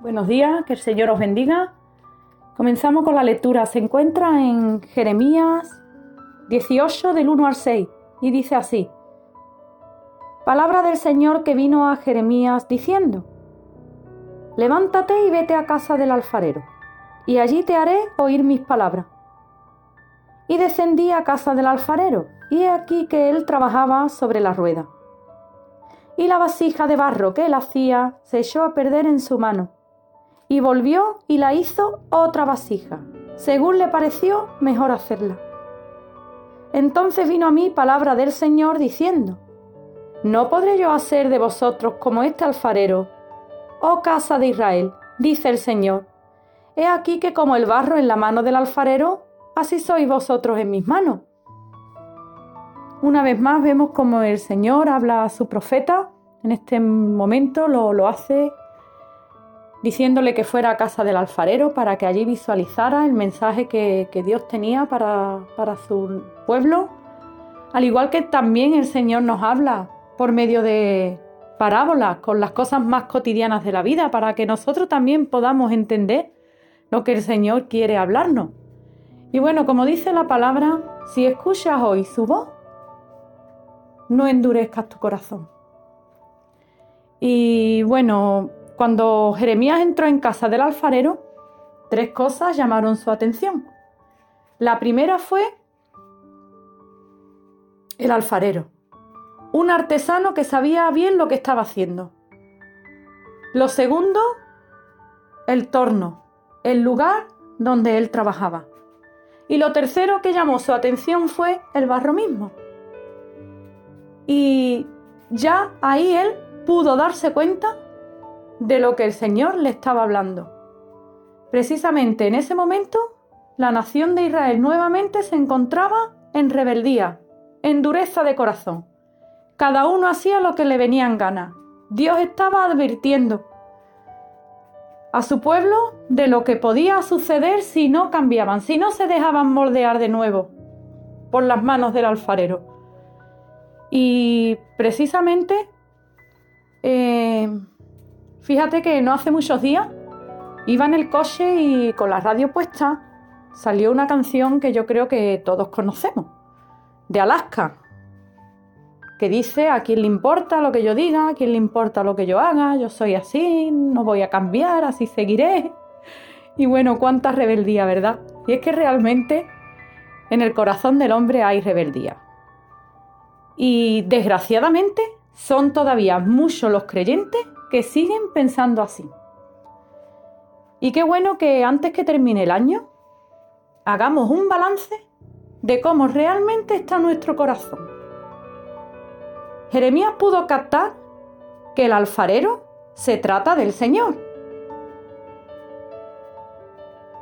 Buenos días, que el Señor os bendiga. Comenzamos con la lectura. Se encuentra en Jeremías 18 del 1 al 6 y dice así. Palabra del Señor que vino a Jeremías diciendo, Levántate y vete a casa del alfarero, y allí te haré oír mis palabras. Y descendí a casa del alfarero, y he aquí que él trabajaba sobre la rueda. Y la vasija de barro que él hacía se echó a perder en su mano y volvió y la hizo otra vasija, según le pareció mejor hacerla. Entonces vino a mí palabra del Señor diciendo, ¿no podré yo hacer de vosotros como este alfarero? Oh casa de Israel, dice el Señor, he aquí que como el barro en la mano del alfarero, así sois vosotros en mis manos. Una vez más vemos como el Señor habla a su profeta, en este momento lo, lo hace diciéndole que fuera a casa del alfarero para que allí visualizara el mensaje que, Dios tenía para, para su pueblo, al igual que también el Señor nos habla por medio de parábolas con las cosas más cotidianas de la vida, para que nosotros también podamos entender lo que el Señor quiere hablarnos. Y bueno, como dice la palabra, si escuchas hoy su voz, no endurezcas tu corazón. Y bueno, cuando Jeremías entró en casa del alfarero, tres cosas llamaron su atención. La primera fue el alfarero, un artesano que sabía bien lo que estaba haciendo. Lo segundo, el torno, el lugar donde él trabajaba. Y lo tercero que llamó su atención fue el barro mismo. Y ya ahí él pudo darse cuenta de lo que el Señor le estaba hablando. Precisamente en ese momento, la nación de Israel nuevamente se encontraba en rebeldía, en dureza de corazón. Cada uno hacía lo que le venía en gana. Dios estaba advirtiendo a su pueblo de lo que podía suceder si no cambiaban, si no se dejaban moldear de nuevo por las manos del alfarero. Y precisamente eh, Fíjate que no hace muchos días iba en el coche y con la radio puesta salió una canción que yo creo que todos conocemos, de Alaska, que dice a quién le importa lo que yo diga, a quién le importa lo que yo haga, yo soy así, no voy a cambiar, así seguiré. Y bueno, cuánta rebeldía, ¿verdad? Y es que realmente en el corazón del hombre hay rebeldía. Y desgraciadamente son todavía muchos los creyentes que siguen pensando así. Y qué bueno que antes que termine el año hagamos un balance de cómo realmente está nuestro corazón. Jeremías pudo captar que el alfarero se trata del Señor,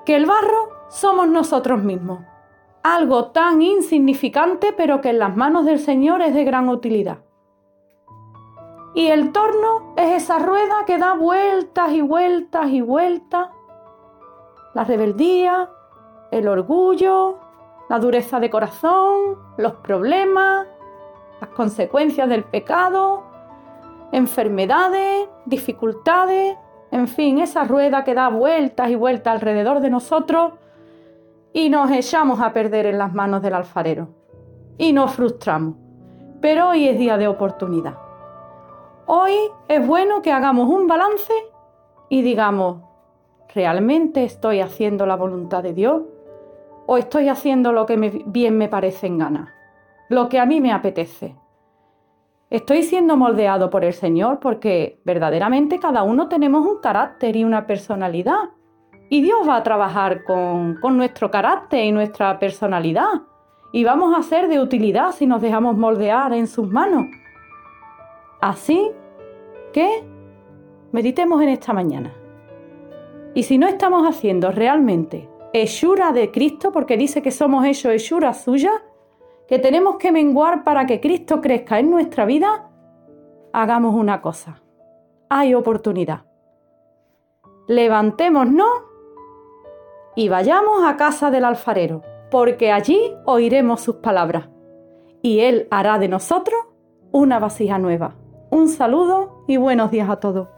que el barro somos nosotros mismos, algo tan insignificante pero que en las manos del Señor es de gran utilidad. Y el torno es esa rueda que da vueltas y vueltas y vueltas. La rebeldía, el orgullo, la dureza de corazón, los problemas, las consecuencias del pecado, enfermedades, dificultades, en fin, esa rueda que da vueltas y vueltas alrededor de nosotros y nos echamos a perder en las manos del alfarero y nos frustramos. Pero hoy es día de oportunidad. Hoy es bueno que hagamos un balance y digamos, ¿realmente estoy haciendo la voluntad de Dios? ¿O estoy haciendo lo que bien me parece en gana? Lo que a mí me apetece. Estoy siendo moldeado por el Señor porque verdaderamente cada uno tenemos un carácter y una personalidad. Y Dios va a trabajar con, con nuestro carácter y nuestra personalidad. Y vamos a ser de utilidad si nos dejamos moldear en sus manos. Así que meditemos en esta mañana. Y si no estamos haciendo realmente hechura de Cristo, porque dice que somos hechos hechura suya, que tenemos que menguar para que Cristo crezca en nuestra vida, hagamos una cosa. Hay oportunidad. Levantémonos y vayamos a casa del alfarero, porque allí oiremos sus palabras y Él hará de nosotros una vasija nueva. Un saludo y buenos días a todos.